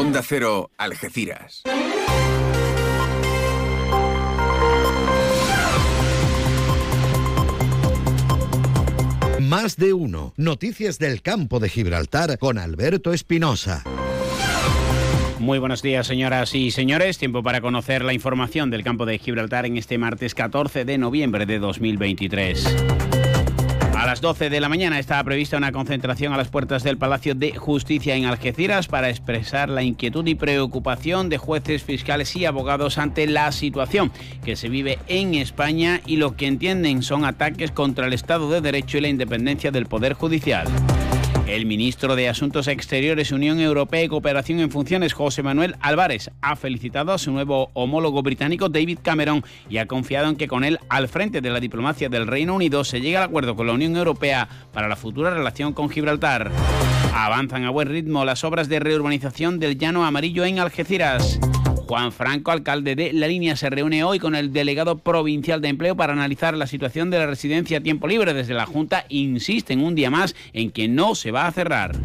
Onda Cero, Algeciras. Más de uno. Noticias del campo de Gibraltar con Alberto Espinosa. Muy buenos días, señoras y señores. Tiempo para conocer la información del campo de Gibraltar en este martes 14 de noviembre de 2023. Las 12 de la mañana está prevista una concentración a las puertas del Palacio de Justicia en Algeciras para expresar la inquietud y preocupación de jueces, fiscales y abogados ante la situación que se vive en España y lo que entienden son ataques contra el Estado de Derecho y la independencia del Poder Judicial. El ministro de Asuntos Exteriores, Unión Europea y Cooperación en Funciones, José Manuel Álvarez, ha felicitado a su nuevo homólogo británico, David Cameron, y ha confiado en que con él al frente de la diplomacia del Reino Unido se llegue al acuerdo con la Unión Europea para la futura relación con Gibraltar. Avanzan a buen ritmo las obras de reurbanización del Llano Amarillo en Algeciras. Juan Franco, alcalde de La Línea, se reúne hoy con el delegado provincial de empleo para analizar la situación de la residencia a tiempo libre. Desde la Junta insisten un día más en que no se va a cerrar.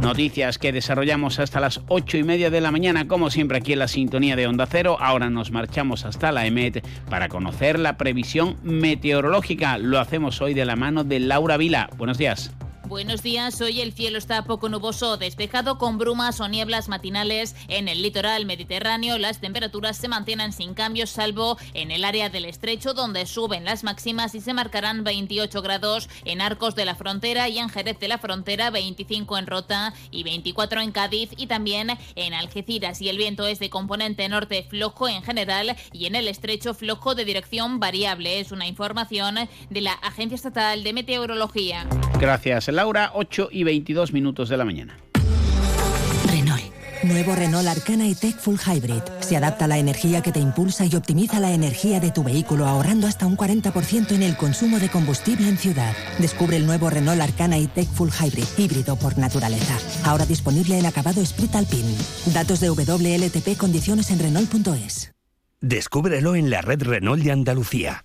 Noticias que desarrollamos hasta las ocho y media de la mañana, como siempre aquí en la sintonía de Onda Cero. Ahora nos marchamos hasta la EMET para conocer la previsión meteorológica. Lo hacemos hoy de la mano de Laura Vila. Buenos días. Buenos días, hoy el cielo está poco nuboso, despejado con brumas o nieblas matinales en el litoral mediterráneo. Las temperaturas se mantienen sin cambios, salvo en el área del estrecho, donde suben las máximas y se marcarán 28 grados en Arcos de la Frontera y en Jerez de la Frontera, 25 en Rota y 24 en Cádiz y también en Algeciras. Y el viento es de componente norte flojo en general y en el estrecho flojo de dirección variable. Es una información de la Agencia Estatal de Meteorología. Gracias. Laura, 8 y 22 minutos de la mañana. Renault. Nuevo Renault Arcana y Tech Full Hybrid. Se adapta a la energía que te impulsa y optimiza la energía de tu vehículo ahorrando hasta un 40% en el consumo de combustible en ciudad. Descubre el nuevo Renault Arcana y Tech Full Hybrid, híbrido por naturaleza. Ahora disponible en acabado Sprit Alpine. Datos de WLTP condiciones en Renault.es. Descúbrelo en la red Renault de Andalucía.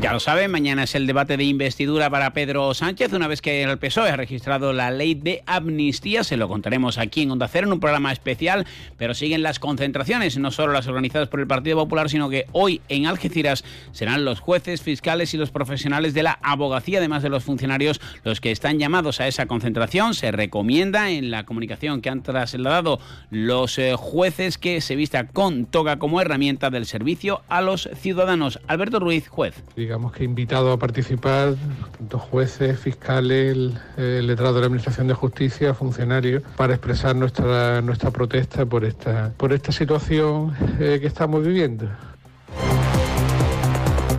Ya lo saben, mañana es el debate de investidura para Pedro Sánchez. Una vez que el PSOE ha registrado la ley de amnistía, se lo contaremos aquí en Onda Cero en un programa especial, pero siguen las concentraciones, no solo las organizadas por el Partido Popular, sino que hoy en Algeciras serán los jueces, fiscales y los profesionales de la abogacía, además de los funcionarios, los que están llamados a esa concentración. Se recomienda en la comunicación que han trasladado los eh, jueces que se vista con toga como herramienta del servicio a los ciudadanos. Alberto Ruiz, juez digamos que invitado a participar tanto jueces, fiscales, el, letrado de la Administración de Justicia, funcionarios, para expresar nuestra, nuestra protesta por esta, por esta situación eh, que estamos viviendo.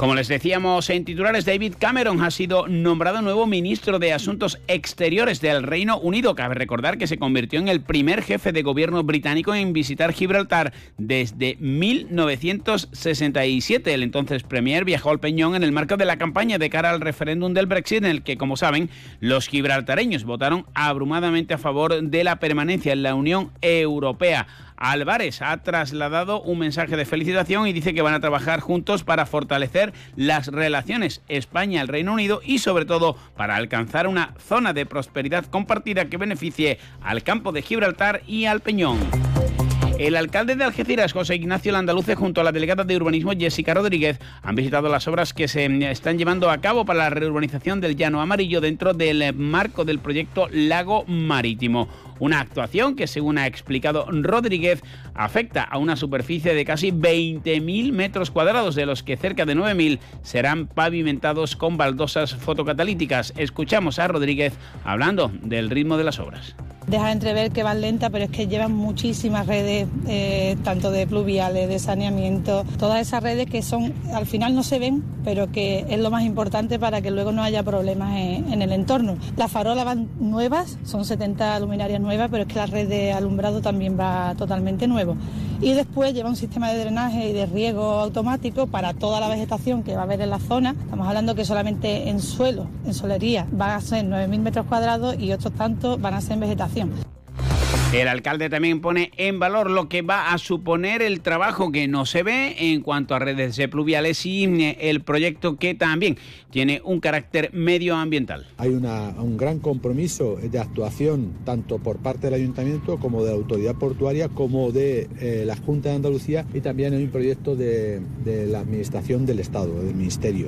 Como les decíamos en titulares, David Cameron ha sido nombrado nuevo ministro de Asuntos Exteriores del Reino Unido. Cabe recordar que se convirtió en el primer jefe de gobierno británico en visitar Gibraltar desde 1967. El entonces premier viajó al Peñón en el marco de la campaña de cara al referéndum del Brexit, en el que, como saben, los gibraltareños votaron abrumadamente a favor de la permanencia en la Unión Europea. Álvarez ha trasladado un mensaje de felicitación y dice que van a trabajar juntos para fortalecer las relaciones España-el Reino Unido y sobre todo para alcanzar una zona de prosperidad compartida que beneficie al campo de Gibraltar y al Peñón. El alcalde de Algeciras, José Ignacio Landaluce, junto a la delegada de urbanismo Jessica Rodríguez, han visitado las obras que se están llevando a cabo para la reurbanización del Llano Amarillo dentro del marco del proyecto Lago Marítimo. Una actuación que, según ha explicado Rodríguez, afecta a una superficie de casi 20.000 metros cuadrados, de los que cerca de 9.000 serán pavimentados con baldosas fotocatalíticas. Escuchamos a Rodríguez hablando del ritmo de las obras deja entrever que van lenta, pero es que llevan muchísimas redes, eh, tanto de pluviales, de saneamiento, todas esas redes que son, al final no se ven, pero que es lo más importante para que luego no haya problemas en, en el entorno. Las farolas van nuevas, son 70 luminarias nuevas, pero es que la red de alumbrado también va totalmente nuevo. Y después lleva un sistema de drenaje y de riego automático para toda la vegetación que va a haber en la zona. Estamos hablando que solamente en suelo, en solería, van a ser 9.000 metros cuadrados y otros tantos van a ser en vegetación. El alcalde también pone en valor lo que va a suponer el trabajo que no se ve en cuanto a redes de pluviales y eh, el proyecto que también tiene un carácter medioambiental. Hay un gran compromiso de actuación tanto por parte del ayuntamiento como de la autoridad portuaria como de eh, la Junta de Andalucía y también hay un proyecto de, la administración del Estado, del Ministerio.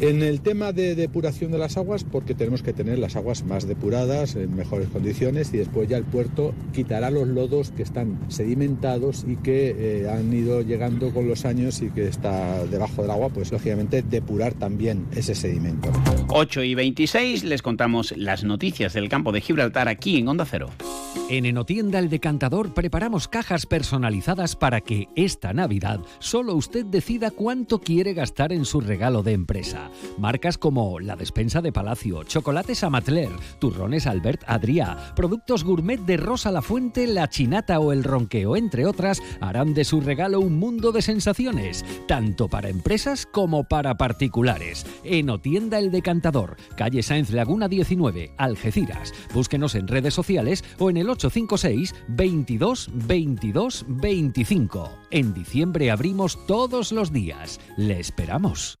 En el tema de depuración de las aguas, porque tenemos que tener las aguas más depuradas, en mejores condiciones y después ya el puerto quitará los lodos que están sedimentados y que eh, han ido llegando con los años y que está debajo del agua, pues lógicamente depurar también ese sedimento. 8 y 26 les contamos las noticias del campo de Gibraltar aquí en Onda Cero. En Enotienda El Decantador preparamos cajas personalizadas para que esta Navidad solo usted decida cuánto quiere gastar en su regalo de empresa. Marcas como la despensa de Palacio, chocolates Amatler, turrones Albert Adrià, productos gourmet de Rosa La Fuente, La Chinata o El Ronqueo, entre otras, harán de su regalo un mundo de sensaciones, tanto para empresas como para particulares. Enotienda El Decantador, calle Sáenz Laguna 19, Algeciras. Búsquenos en redes sociales o en el 856 22 22 25. En diciembre abrimos todos los días. Le esperamos.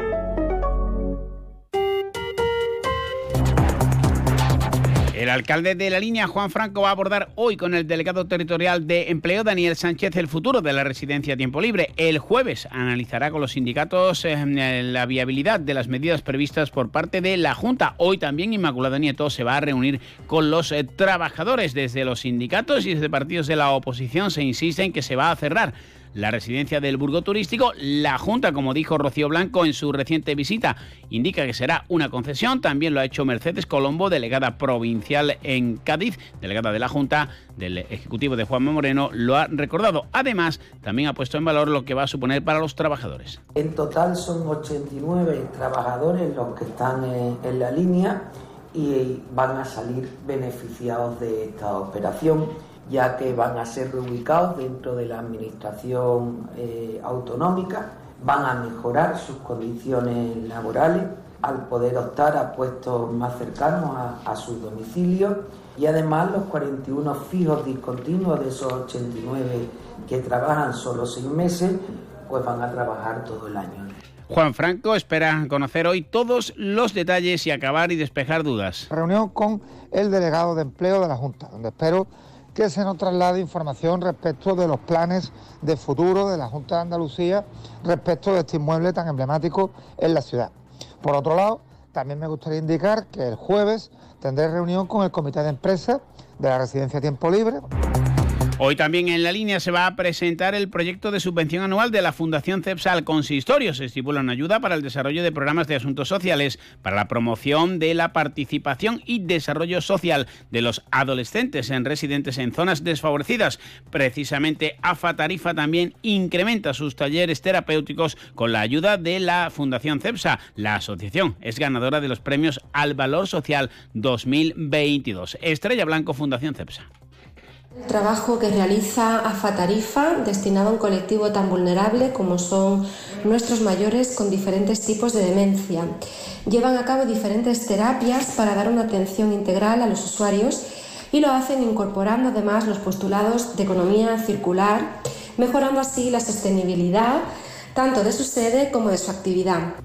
El alcalde de la línea, Juan Franco, va a abordar hoy con el delegado territorial de empleo, Daniel Sánchez, el futuro de la residencia a tiempo libre. El jueves analizará con los sindicatos eh, la viabilidad de las medidas previstas por parte de la Junta. Hoy también Inmaculada Nieto se va a reunir con los eh, trabajadores. Desde los sindicatos y desde partidos de la oposición se insiste en que se va a cerrar la residencia del Burgo Turístico. La Junta, como dijo Rocío Blanco en su reciente visita, indica que será una concesión. También lo ha hecho Mercedes Colombo, delegada provincial en Cádiz, delegada de la Junta del Ejecutivo de Juanma Moreno, lo ha recordado. Además, también ha puesto en valor lo que va a suponer para los trabajadores. En total son 89 trabajadores los que están en la línea y van a salir beneficiados de esta operación ya que van a ser reubicados dentro de la administración eh, autonómica, van a mejorar sus condiciones laborales al poder optar a puestos más cercanos a, su domicilio y además los 41 fijos discontinuos de esos 89 que trabajan solo seis meses, pues van a trabajar todo el año. Juan Franco espera conocer hoy todos los detalles y acabar y despejar dudas. Reunión con el delegado de empleo de la Junta, donde espero que se nos traslade información respecto de los planes de futuro de la Junta de Andalucía respecto de este inmueble tan emblemático en la ciudad. Por otro lado, también me gustaría indicar que el jueves tendré reunión con el Comité de Empresa de la Residencia Tiempo Libre. Hoy también en la línea se va a presentar el proyecto de subvención anual de la Fundación CEPSA al consistorio. Se estipula una ayuda para el desarrollo de programas de asuntos sociales, para la promoción de la participación y desarrollo social de los adolescentes en residentes en zonas desfavorecidas. Precisamente AFA Tarifa también incrementa sus talleres terapéuticos con la ayuda de la Fundación CEPSA. La asociación es ganadora de los premios al Valor Social 2022. Estrella Blanco Fundación CEPSA. El trabajo que realiza AFA Tarifa, destinado a un colectivo tan vulnerable como son nuestros mayores con diferentes tipos de demencia. Llevan a cabo diferentes terapias para dar una atención integral a los usuarios y lo hacen incorporando además los postulados de economía circular, mejorando así la sostenibilidad tanto de su sede como de su actividad.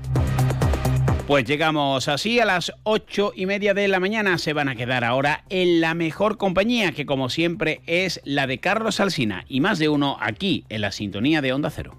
Pues llegamos así a las ocho y media de la mañana. Se van a quedar ahora en la mejor compañía, que como siempre es la de Carlos Alsina y más de uno aquí en la sintonía de Onda Cero.